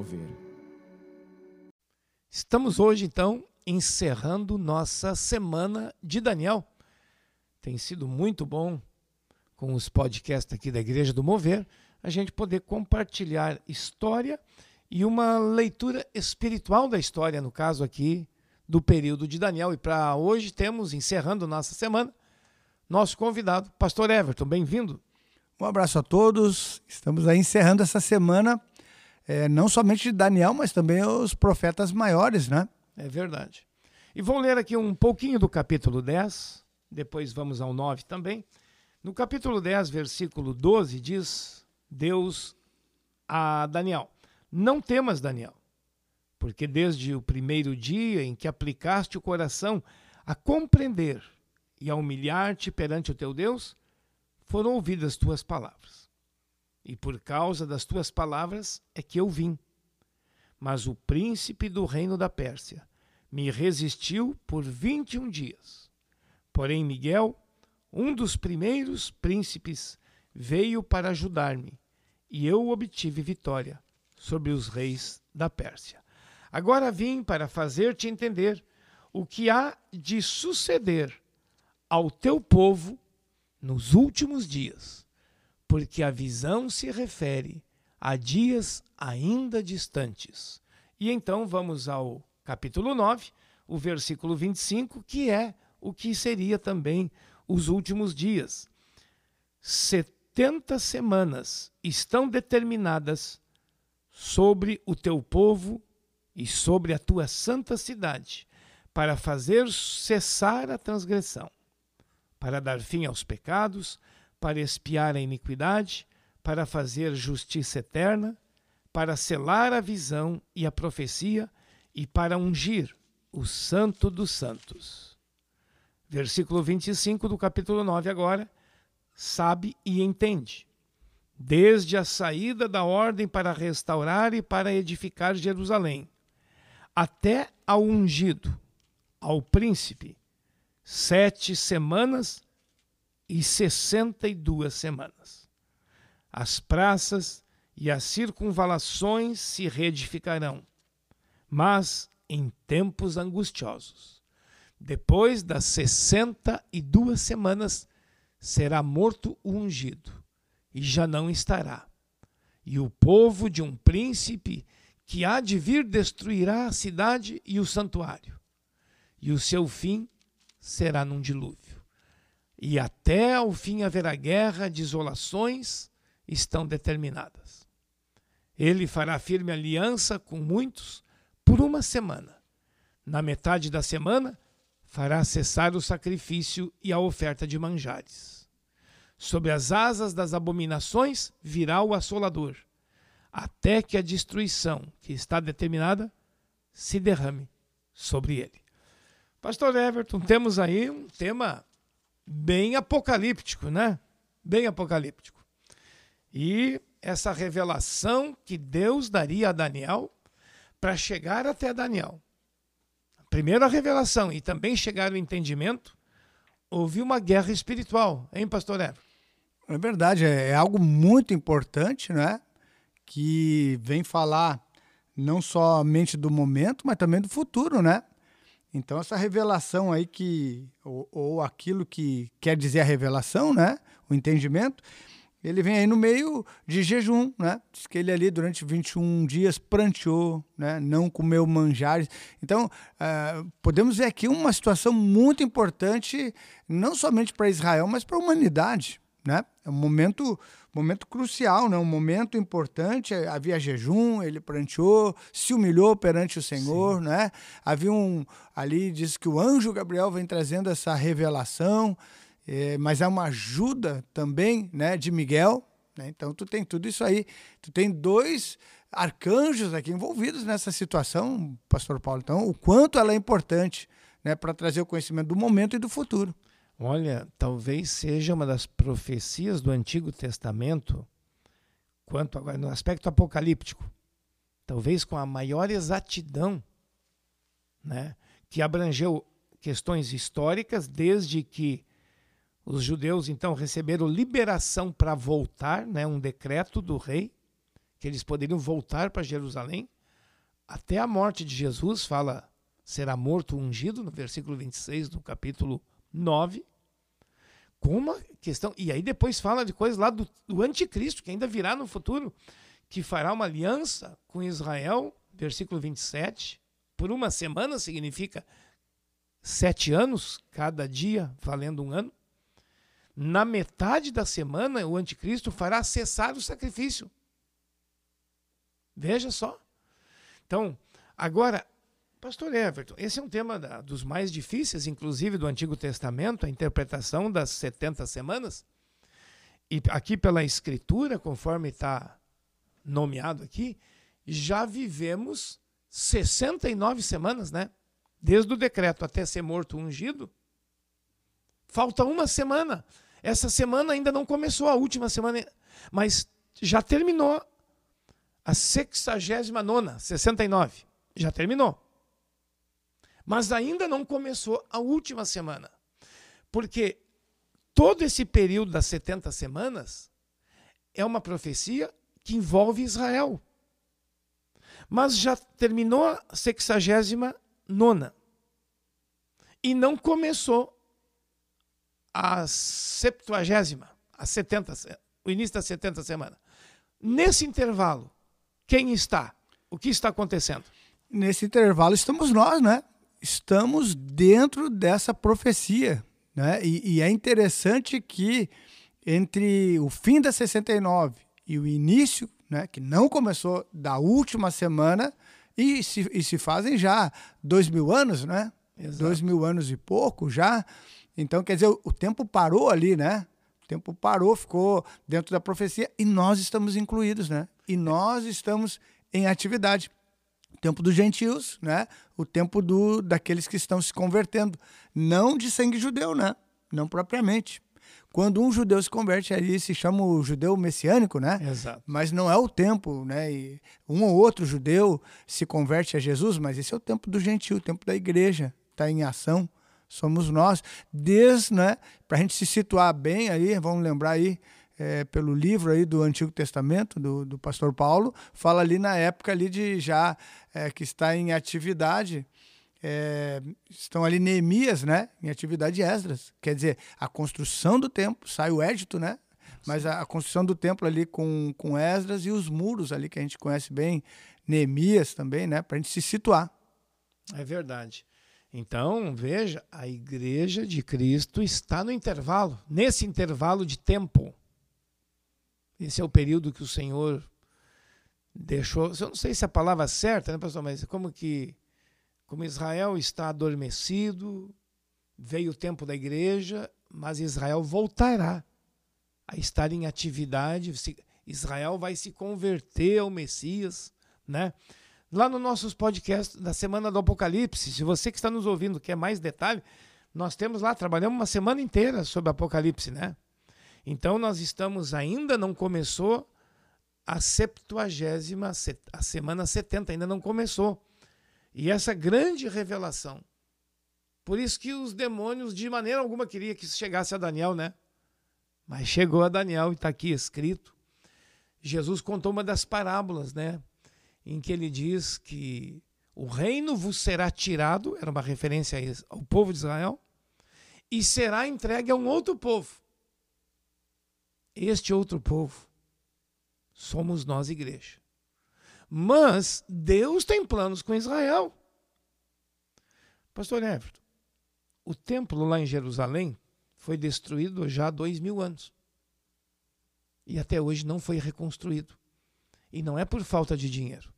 Mover. Estamos hoje, então, encerrando nossa semana de Daniel. Tem sido muito bom com os podcasts aqui da Igreja do Mover, a gente poder compartilhar história e uma leitura espiritual da história, no caso aqui, do período de Daniel. E para hoje temos, encerrando nossa semana, nosso convidado, Pastor Everton. Bem-vindo. Um abraço a todos. Estamos aí encerrando essa semana, é, não somente Daniel, mas também os profetas maiores, né? É verdade. E vou ler aqui um pouquinho do capítulo 10, depois vamos ao 9 também. No capítulo 10, versículo 12, diz Deus a Daniel: Não temas, Daniel, porque desde o primeiro dia em que aplicaste o coração a compreender e a humilhar-te perante o teu Deus, foram ouvidas tuas palavras. E por causa das tuas palavras é que eu vim. Mas o príncipe do reino da Pérsia me resistiu por vinte e um dias. Porém, Miguel, um dos primeiros príncipes, veio para ajudar-me, e eu obtive vitória sobre os reis da Pérsia. Agora vim para fazer-te entender o que há de suceder ao teu povo nos últimos dias, porque a visão se refere a dias ainda distantes. E então vamos ao capítulo 9, o versículo 25, que é o que seria também os últimos dias. Setenta semanas estão determinadas sobre o teu povo e sobre a tua santa cidade, para fazer cessar a transgressão para dar fim aos pecados, para expiar a iniquidade, para fazer justiça eterna, para selar a visão e a profecia e para ungir o Santo dos Santos. Versículo 25 do capítulo 9 agora. Sabe e entende. Desde a saída da ordem para restaurar e para edificar Jerusalém, até ao ungido, ao príncipe, sete semanas e sessenta e duas semanas. As praças e as circunvalações se reedificarão, mas em tempos angustiosos. Depois das sessenta e duas semanas será morto o ungido, e já não estará. E o povo de um príncipe que há de vir destruirá a cidade e o santuário, e o seu fim será num dilúvio. E até ao fim haverá guerra, desolações estão determinadas. Ele fará firme aliança com muitos por uma semana. Na metade da semana, fará cessar o sacrifício e a oferta de manjares. Sob as asas das abominações virá o assolador, até que a destruição que está determinada se derrame sobre ele. Pastor Everton, temos aí um tema bem apocalíptico, né? Bem apocalíptico. E essa revelação que Deus daria a Daniel para chegar até Daniel. A primeira revelação e também chegar ao entendimento, houve uma guerra espiritual, hein, pastor Everton? É verdade, é, é algo muito importante, né? Que vem falar não somente do momento, mas também do futuro, né? Então, essa revelação aí que, ou, ou, aquilo que quer dizer a revelação, né? O entendimento, ele vem aí no meio de jejum, né? Diz que ele ali durante 21 dias pranteou, né? Não comeu manjares. Então, uh, podemos ver aqui uma situação muito importante, não somente para Israel, mas para a humanidade, né? É um momento momento crucial, né? um momento importante. Havia jejum, ele pranteou, se humilhou perante o Senhor. Né? Havia um. Ali diz que o anjo Gabriel vem trazendo essa revelação, é, mas é uma ajuda também né, de Miguel. Né? Então, tu tem tudo isso aí. Tu tem dois arcanjos aqui envolvidos nessa situação, Pastor Paulo. Então, o quanto ela é importante né, para trazer o conhecimento do momento e do futuro. Olha, talvez seja uma das profecias do Antigo Testamento, quanto agora no aspecto apocalíptico, talvez com a maior exatidão, né, que abrangeu questões históricas desde que os judeus então receberam liberação para voltar, né, um decreto do rei que eles poderiam voltar para Jerusalém. Até a morte de Jesus, fala, será morto ungido, no versículo 26 do capítulo 9. Com uma questão. E aí depois fala de coisas lá do, do anticristo, que ainda virá no futuro, que fará uma aliança com Israel, versículo 27. Por uma semana significa sete anos, cada dia valendo um ano. Na metade da semana, o anticristo fará cessar o sacrifício. Veja só. Então, agora, Pastor Everton, esse é um tema da, dos mais difíceis, inclusive do Antigo Testamento, a interpretação das 70 semanas. E aqui pela Escritura, conforme está nomeado aqui, já vivemos 69 semanas, né? Desde o decreto até ser morto ungido. Falta uma semana. Essa semana ainda não começou, a última semana, mas já terminou a 69, 69. Já terminou. Mas ainda não começou a última semana. Porque todo esse período das 70 semanas é uma profecia que envolve Israel. Mas já terminou a 69 e não começou a 70, a 70, o início da 70 semana. Nesse intervalo, quem está? O que está acontecendo? Nesse intervalo estamos nós, né? Estamos dentro dessa profecia. Né? E, e, é interessante que entre o fim da 69 e o início, né, que não começou da última semana, e se, e se fazem já dois mil anos, né? Exato. Dois mil anos e pouco já. Então, quer dizer, o, o tempo parou ali, né? O tempo parou, ficou dentro da profecia e nós estamos incluídos, né? E nós estamos em atividade tempo dos gentios, né? O tempo do daqueles que estão se convertendo, não de sangue judeu, né? Não propriamente. Quando um judeu se converte, ali se chama o judeu messiânico, né? Exato. Mas não é o tempo, né? E um ou outro judeu se converte a Jesus, mas esse é o tempo do gentio, o tempo da igreja, está em ação. Somos nós, desde, né? Para a gente se situar bem aí, vamos lembrar aí, é, pelo livro aí do Antigo Testamento, do, do pastor Paulo, fala ali na época ali de já é, que está em atividade, é, estão ali Neemias, né, em atividade Esdras. Quer dizer, a construção do templo, sai o édito, né, mas a, a, construção do templo ali com, com Esdras e os muros ali que a gente conhece bem, Neemias também, né, para a gente se situar. É verdade. Então, veja, a igreja de Cristo está no intervalo, nesse intervalo de tempo. Esse é o período que o Senhor deixou. Eu não sei se é a palavra certa, né, pastor? Mas como que. Como Israel está adormecido, veio o tempo da igreja, mas Israel voltará a estar em atividade. Israel vai se converter ao Messias, né? Lá nos nossos podcasts da Semana do Apocalipse, se você que está nos ouvindo quer mais detalhe, nós temos lá, trabalhamos uma semana inteira sobre Apocalipse, né? Então nós estamos ainda não começou a septuagésima, a semana 70 ainda não começou. E essa grande revelação. Por isso que os demônios de maneira alguma queria que isso chegasse a Daniel, né? Mas chegou a Daniel e está aqui escrito. Jesus contou uma das parábolas, né? Em que ele diz que o reino vos será tirado, era uma referência ao povo de Israel, e será entregue a um outro povo. Este outro povo somos nós, igreja. Mas Deus tem planos com Israel. Pastor Everton, o templo lá em Jerusalém foi destruído já há dois mil anos. E até hoje não foi reconstruído. E não é por falta de dinheiro.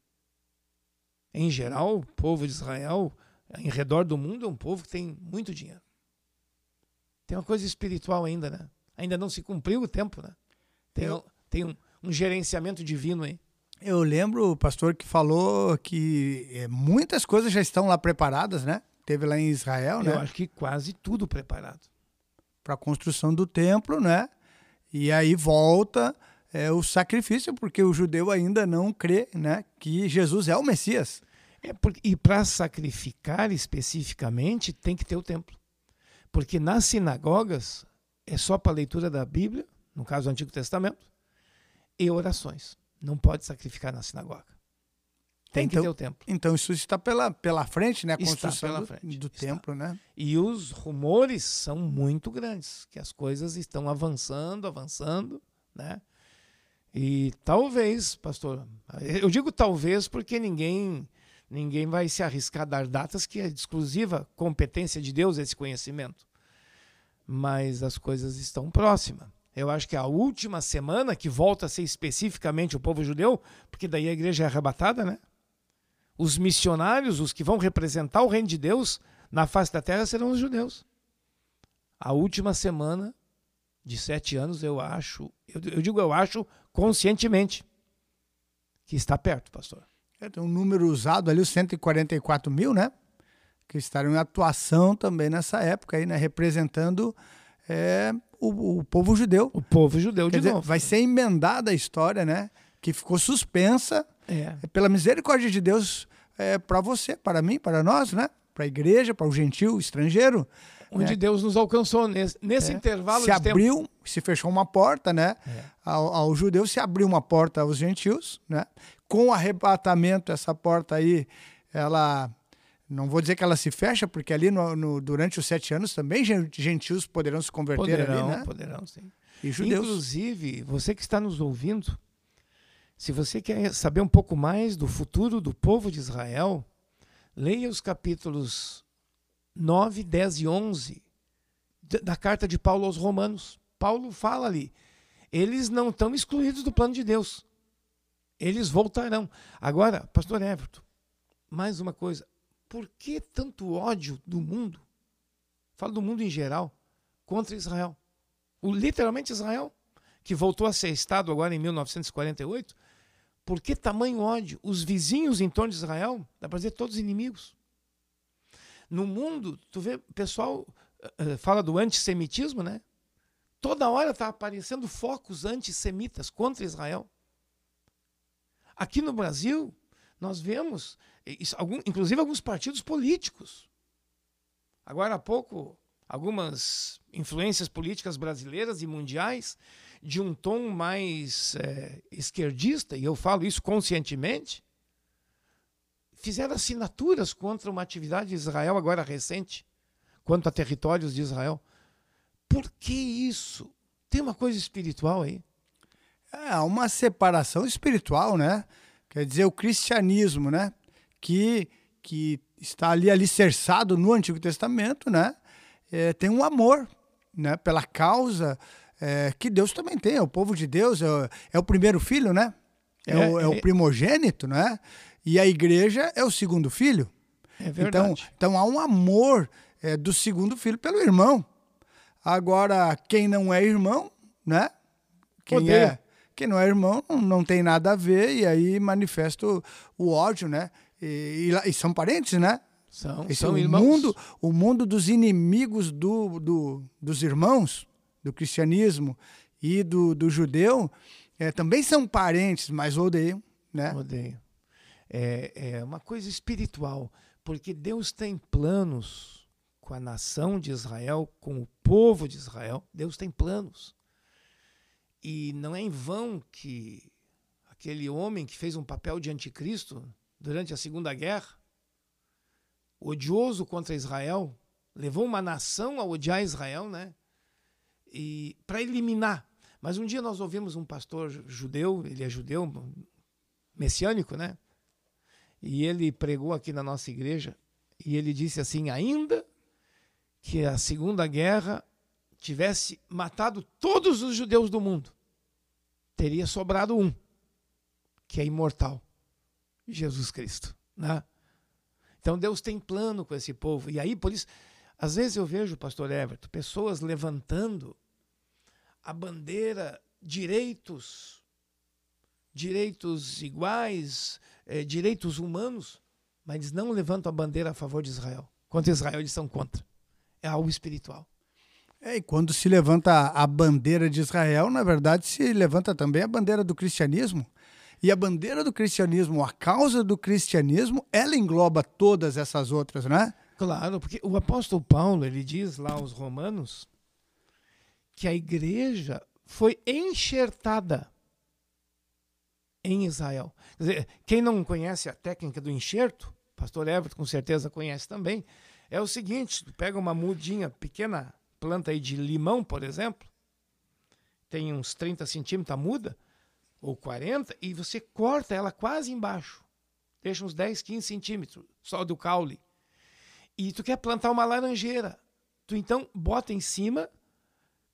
Em geral, o povo de Israel, em redor do mundo, é um povo que tem muito dinheiro. Tem uma coisa espiritual ainda, né? Ainda não se cumpriu o tempo, né? Tem, eu, tem um, um gerenciamento divino aí. Eu lembro o pastor que falou que é, muitas coisas já estão lá preparadas, né? Teve lá em Israel, eu né? Eu acho que quase tudo preparado. Para a construção do templo, né? E aí volta é, o sacrifício, porque o judeu ainda não crê né, que Jesus é o Messias. É porque, e para sacrificar especificamente, tem que ter o templo. Porque nas sinagogas é só para leitura da Bíblia, no caso do Antigo Testamento, e orações. Não pode sacrificar na sinagoga. Tem então, que ter o templo. Então isso está pela, pela frente, né? A construção pela do, frente, do templo, né? E os rumores são muito grandes, que as coisas estão avançando, avançando, né? E talvez, pastor, eu digo talvez porque ninguém ninguém vai se arriscar a dar datas que é de exclusiva competência de Deus esse conhecimento. Mas as coisas estão próximas. Eu acho que a última semana, que volta a ser especificamente o povo judeu, porque daí a igreja é arrebatada, né? Os missionários, os que vão representar o reino de Deus na face da terra serão os judeus. A última semana de sete anos, eu acho, eu, eu digo eu acho conscientemente, que está perto, pastor. É, tem um número usado ali, os 144 mil, né? Que estarão em atuação também nessa época aí, né? Representando é, o, o povo judeu. O povo judeu Quer de dizer, novo. vai ser emendada a história, né? Que ficou suspensa É. é pela misericórdia de Deus é, para você, para mim, para nós, né? Para a igreja, para o gentil, estrangeiro. Onde Deus nos alcançou nesse, nesse É. intervalo se de tempo. abriu, se fechou uma porta, né? É. Ao, aos judeus se abriu uma porta aos gentios, né? Com o arrebatamento, essa porta aí, ela. Não vou dizer que ela se fecha, porque ali no, no- durante os sete anos também gen- gentios poderão se converter Poderão, ali, né? poderão, sim. E judeus. Inclusive, você que está nos ouvindo, se você quer saber um pouco mais do futuro do povo de Israel, leia os capítulos 9, 10 e 11 da- da carta de Paulo aos Romanos. Paulo fala ali, eles não estão excluídos do plano de Deus. Eles voltarão. Agora, pastor Everton, mais uma coisa. Por que tanto ódio do mundo? Falo do mundo em geral, contra Israel. O, literalmente Israel, que voltou a ser Estado agora em 1948. Por que tamanho ódio? Os vizinhos em torno de Israel, dá para dizer todos inimigos. No mundo, tu vê, o pessoal eh, eh, fala do antissemitismo, né? Toda hora está aparecendo focos antissemitas contra Israel. Aqui no Brasil, nós vemos, isso, algum, inclusive alguns partidos políticos. Agora há pouco, algumas influências políticas brasileiras e mundiais de um tom mais eh, esquerdista, e eu falo isso conscientemente, fizeram assinaturas contra uma atividade de Israel agora recente, quanto a territórios de Israel. Por que isso? Tem uma coisa espiritual aí. É uma separação espiritual, né? Quer dizer, o cristianismo, né? Que, que está ali alicerçado no Antigo Testamento, né? É, tem um amor, né? Pela causa é, que Deus também tem. O povo de Deus é, o- é o primeiro filho, né? É, É, o, é o é- primogênito, né? E a igreja é o segundo filho. É Então, verdade. então há um amor é, do segundo filho pelo irmão. Agora, quem não é irmão, né? Quem, Odeia. é, quem não é irmão não, tem nada a ver e aí manifesta o, ódio, né? E, e e são parentes, né? são, Esse são é o irmãos. mundo, o mundo dos inimigos do, do- dos irmãos do cristianismo e do, do judeu é, também são parentes, mas odeiam, né? Odeio. É, é uma coisa espiritual, porque Deus tem planos com a nação de Israel, com o povo de Israel. Deus tem planos. E não é em vão que aquele homem que fez um papel de anticristo durante a Segunda Guerra, odioso contra Israel, levou uma nação a odiar Israel, né? E para eliminar. Mas um dia nós ouvimos um pastor judeu, ele é judeu, messiânico, né? E ele pregou aqui na nossa igreja e ele disse assim: ainda que a Segunda Guerra tivesse matado todos os judeus do mundo, teria sobrado um, que é imortal, Jesus Cristo, né? Então Deus tem plano com esse povo. E aí, por isso, às vezes eu vejo, pastor Everton, pessoas levantando a bandeira direitos, direitos iguais, eh, direitos humanos, mas eles não levantam a bandeira a favor de Israel. Contra Israel, eles são contra. É algo espiritual. É, e quando se levanta a bandeira de Israel, na verdade se levanta também a bandeira do cristianismo. E a bandeira do cristianismo, a causa do cristianismo, ela engloba todas essas outras, né? Claro, porque o apóstolo Paulo, ele diz lá aos romanos que a igreja foi enxertada em Israel. Quer dizer, quem não conhece a técnica do enxerto, pastor Everton com certeza conhece também, é o seguinte, pega uma mudinha, pequena planta aí de limão, por exemplo, tem uns 30 centímetros a muda, ou 40, e você corta ela quase embaixo. Deixa uns 10, 15 centímetros, só do caule. E tu quer plantar uma laranjeira. Tu então bota em cima,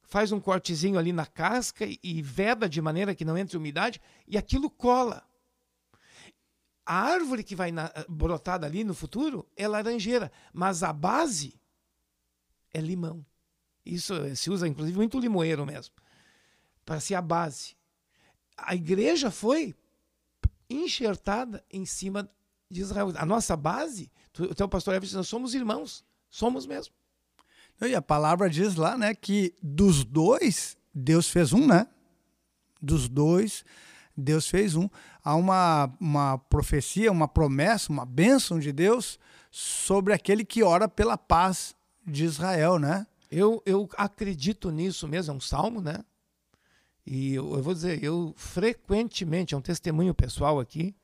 faz um cortezinho ali na casca e veda de maneira que não entre umidade, e aquilo cola. A árvore que vai na, brotar dali no futuro é laranjeira, mas a base é limão. Isso se usa inclusive muito limoeiro mesmo, para ser a base. A igreja foi enxertada em cima de Israel. A nossa base, o teu pastor Everton, nós somos irmãos, somos mesmo. E a palavra diz lá, né, que dos dois Deus fez um, né? Dos dois Deus fez um. Há uma, uma profecia, uma promessa, uma bênção de Deus sobre aquele que ora pela paz de Israel, né? Eu, eu acredito nisso mesmo, é um salmo, né? E eu, eu vou dizer, eu frequentemente, é um testemunho pessoal aqui,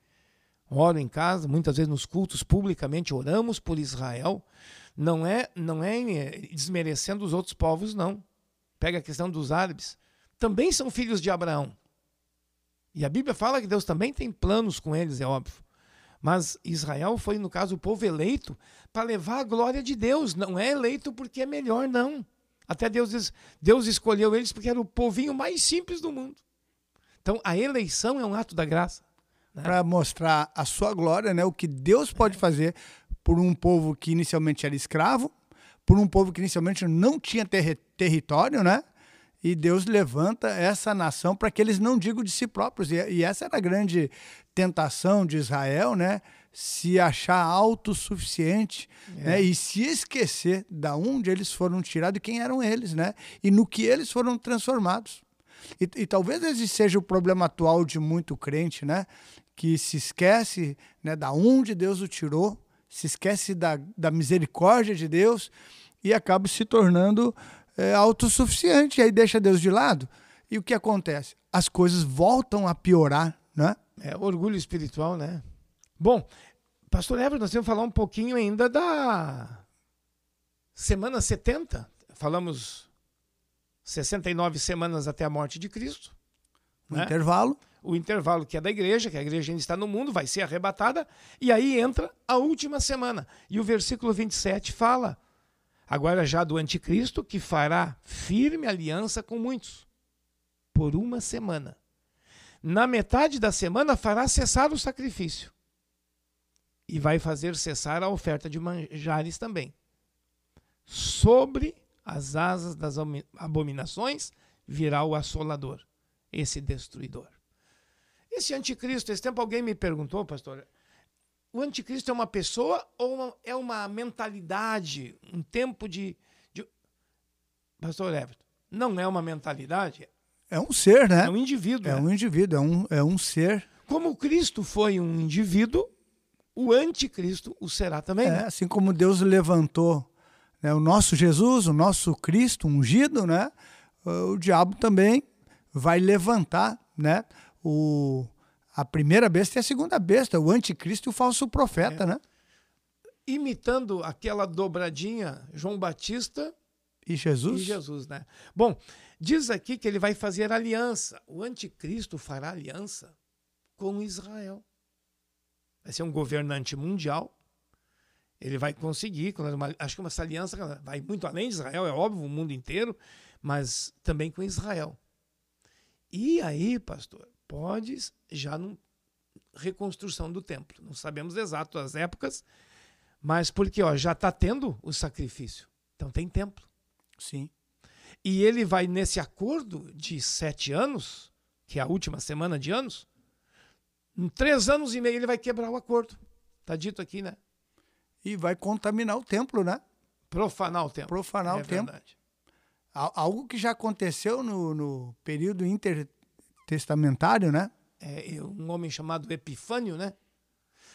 oro em casa, muitas vezes nos cultos, publicamente oramos por Israel. Não é, não é desmerecendo os outros povos, não. Pega a questão dos árabes. Também são filhos de Abraão. E a Bíblia fala que Deus também tem planos com eles, é óbvio. Mas Israel foi, no caso, o povo eleito para levar a glória de Deus. Não é eleito porque é melhor, não. Até Deus diz, Deus escolheu eles porque era o povinho mais simples do mundo. Então, a eleição é um ato da graça. Né? Para mostrar a sua glória, né? o que Deus pode fazer por um povo que inicialmente era escravo, por um povo que inicialmente não tinha ter território, né? e Deus levanta essa nação para que eles não digam de si próprios. E, e, essa era a grande tentação de Israel, né? Se achar autossuficiente é. né? e se esquecer da onde eles foram tirados e quem eram eles, né? E no que eles foram transformados. E, e talvez esse seja o problema atual de muito crente, né? Que se esquece né, da onde Deus o tirou, se esquece da, da misericórdia de Deus e acaba se tornando é, autossuficiente, e aí deixa Deus de lado. E o que acontece? As coisas voltam a piorar, né? É orgulho espiritual, né? Bom, pastor Everton, nós temos que falar um pouquinho ainda da semana 70. Falamos 69 semanas até a morte de Cristo. O né? intervalo. O intervalo que é da igreja, que a igreja ainda está no mundo, vai ser arrebatada, e aí entra a última semana. E o versículo 27 fala agora já do anticristo, que fará firme aliança com muitos, por uma semana. Na metade da semana fará cessar o sacrifício. E vai fazer cessar a oferta de manjares também. Sobre as asas das abominações virá o assolador, esse destruidor. Esse anticristo, esse tempo alguém me perguntou, pastor, o anticristo é uma pessoa ou uma, é uma mentalidade, um tempo de, de. Pastor Everton, não é uma mentalidade. É um ser, né? É um indivíduo. É né? um indivíduo, é um, é um ser. Como Cristo foi um indivíduo, o anticristo o será também. É, né? assim como Deus levantou né, o nosso Jesus, o nosso Cristo ungido, né? O diabo também vai levantar, né? O, a primeira besta e a segunda besta, o anticristo e o falso profeta, é. né? Imitando aquela dobradinha João Batista e Jesus. E Jesus, né? Bom, diz aqui que ele vai fazer aliança. O anticristo fará aliança com Israel. Vai ser um governante mundial. Ele vai conseguir, acho que essa aliança vai muito além de Israel, é óbvio, o mundo inteiro, mas também com Israel. E aí, pastor, pode já não reconstrução do templo. Não sabemos exato as épocas, mas porque ó, já está tendo o sacrifício. Então tem templo. Sim. E ele vai nesse acordo de sete anos, que é a última semana de anos, em três anos e meio ele vai quebrar o acordo. Está dito aqui, né? E vai contaminar o templo, né? Profanar o templo. Profanar é o templo. Verdade. Algo que já aconteceu no, no período inter, testamentário, né? É, um homem chamado Epifânio, né?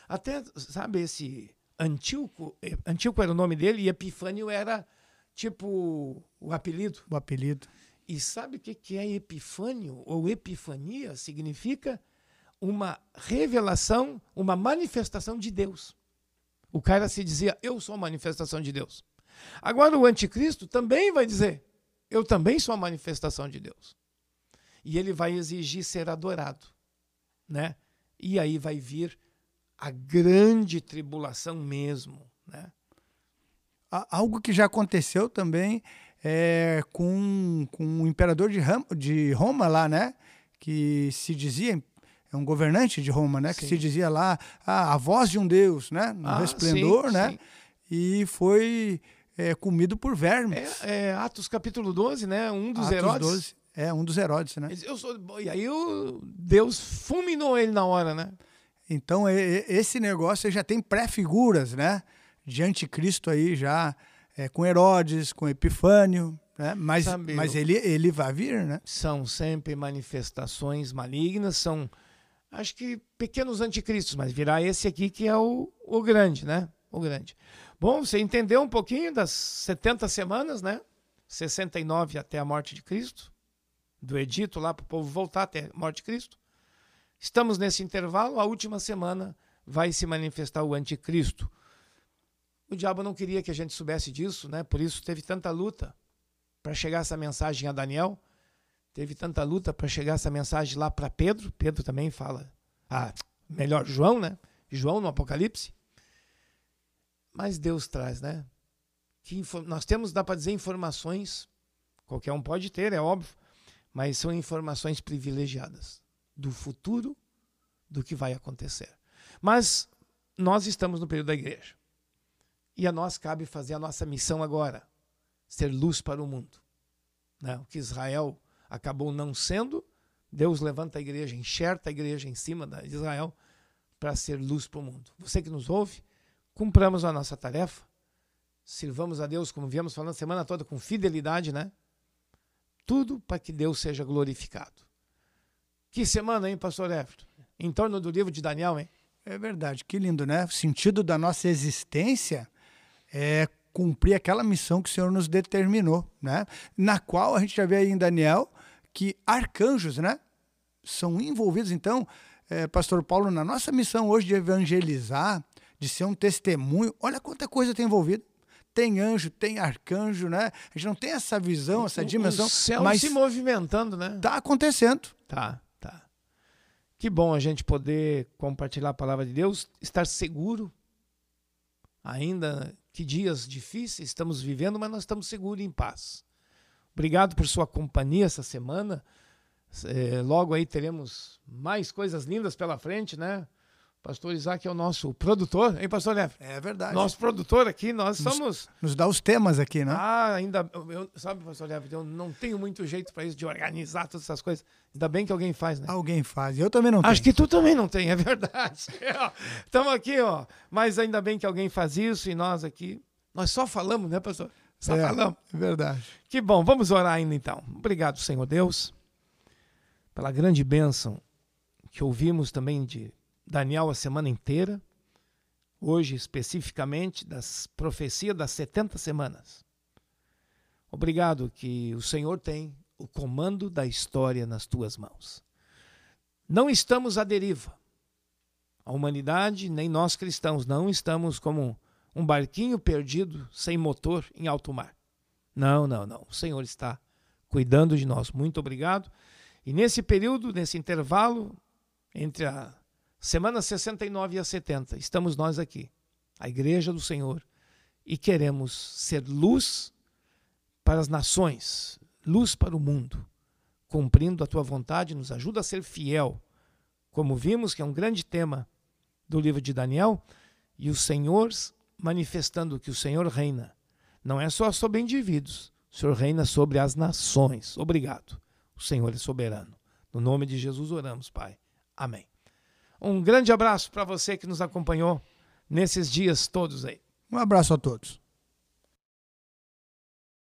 Até, sabe, esse Antíoco, Antíoco era o nome dele e Epifânio era tipo o apelido. O apelido. E sabe o que é Epifânio ou Epifania? Significa uma revelação, uma manifestação de Deus. O cara se dizia, eu sou a manifestação de Deus. Agora o anticristo também vai dizer, eu também sou a manifestação de Deus. E ele vai exigir ser adorado, né? E aí vai vir a grande tribulação mesmo, né? Algo que já aconteceu também é, com, com o imperador de, Ram, de Roma lá, né? Que se dizia, é um governante de Roma, né? Sim. Que se dizia lá ah, a voz de um Deus, né? No ah, resplendor, sim, né? Sim. E foi é, comido por vermes. É, é, Atos capítulo 12, né? Um dos Atos Herodes. 12, é, um dos Herodes, né? Eu sou, e aí o Deus fulminou ele na hora, né? Então, esse negócio já tem pré-figuras, né? De anticristo aí já é, com Herodes, com Epifânio, né? mas, mas ele, ele vai vir, né? São sempre manifestações malignas, são, acho que, pequenos anticristos, mas virá esse aqui que é o, o grande, né? O grande. Bom, você entendeu um pouquinho das 70 semanas, né? 69 até a morte de Cristo, do edito lá para o povo voltar até a morte de Cristo. Estamos nesse intervalo, a última semana vai se manifestar o anticristo. O diabo não queria que a gente soubesse disso, né? Por isso teve tanta luta para chegar essa mensagem a Daniel. Teve tanta luta para chegar essa mensagem lá para Pedro. Pedro também fala, ah, melhor João, né? João no Apocalipse. Mas Deus traz, né? Que nós temos, dá para dizer, informações, qualquer um pode ter, é óbvio, mas são informações privilegiadas do futuro, do que vai acontecer. Mas nós estamos no período da igreja. E a nós cabe fazer a nossa missão agora, ser luz para o mundo. Né? O que Israel acabou não sendo, Deus levanta a igreja, enxerta a igreja em cima de Israel para ser luz para o mundo. Você que nos ouve, cumpramos a nossa tarefa, sirvamos a Deus, como viemos falando a semana toda, com fidelidade, né? Tudo para que Deus seja glorificado. Que semana, hein, pastor Everton? Em torno do livro de Daniel, hein? É verdade, que lindo, né? O sentido da nossa existência é cumprir aquela missão que o Senhor nos determinou, né? Na qual a gente já vê aí em Daniel que arcanjos, né? São envolvidos. Então, é, Pastor Paulo, na nossa missão hoje de evangelizar, de ser um testemunho. Olha quanta coisa tem envolvido. Tem anjo, tem arcanjo, né? A gente não tem essa visão, essa dimensão. O céu mas se movimentando, né? Tá acontecendo. Tá, tá. Que bom a gente poder compartilhar a palavra de Deus, estar seguro. Ainda que dias difíceis estamos vivendo, mas nós estamos seguros e em paz. Obrigado por sua companhia essa semana. É, logo aí teremos mais coisas lindas pela frente, né? Pastor Isaac é o nosso produtor, hein, Pastor Neto? É verdade. Nosso produtor aqui, nós nos, somos. Nos dá os temas aqui, né? Ah, ainda. Eu, sabe, Pastor Neto, eu não tenho muito jeito para isso, de organizar todas essas coisas. Ainda bem que alguém faz, né? Alguém faz. Eu também não tenho. Acho que tu também não tem, é verdade. Estamos aqui, ó. Mas ainda bem que alguém faz isso e nós aqui. Nós só falamos, né, Pastor? Só é, falamos. É verdade. Que bom. Vamos orar ainda então. Obrigado, Senhor Deus, pela grande bênção que ouvimos também de Daniel a semana inteira, hoje especificamente das profecias das 70 semanas. Obrigado que o Senhor tem o comando da história nas tuas mãos. Não estamos à deriva. A humanidade, nem nós cristãos, não estamos como um barquinho perdido sem motor em alto mar. Não, não, não. O Senhor está cuidando de nós. Muito obrigado. E nesse período, nesse intervalo entre a Semana 69 a 70, estamos nós aqui, a Igreja do Senhor, e queremos ser luz para as nações, luz para o mundo, cumprindo a tua vontade, nos ajuda a ser fiel, como vimos que é um grande tema do livro de Daniel, e o Senhor manifestando que o Senhor reina, não é só sobre indivíduos, o Senhor reina sobre as nações. Obrigado. O Senhor é soberano. No nome de Jesus oramos, Pai. Amém. Um grande abraço para você que nos acompanhou nesses dias todos aí. Um abraço a todos.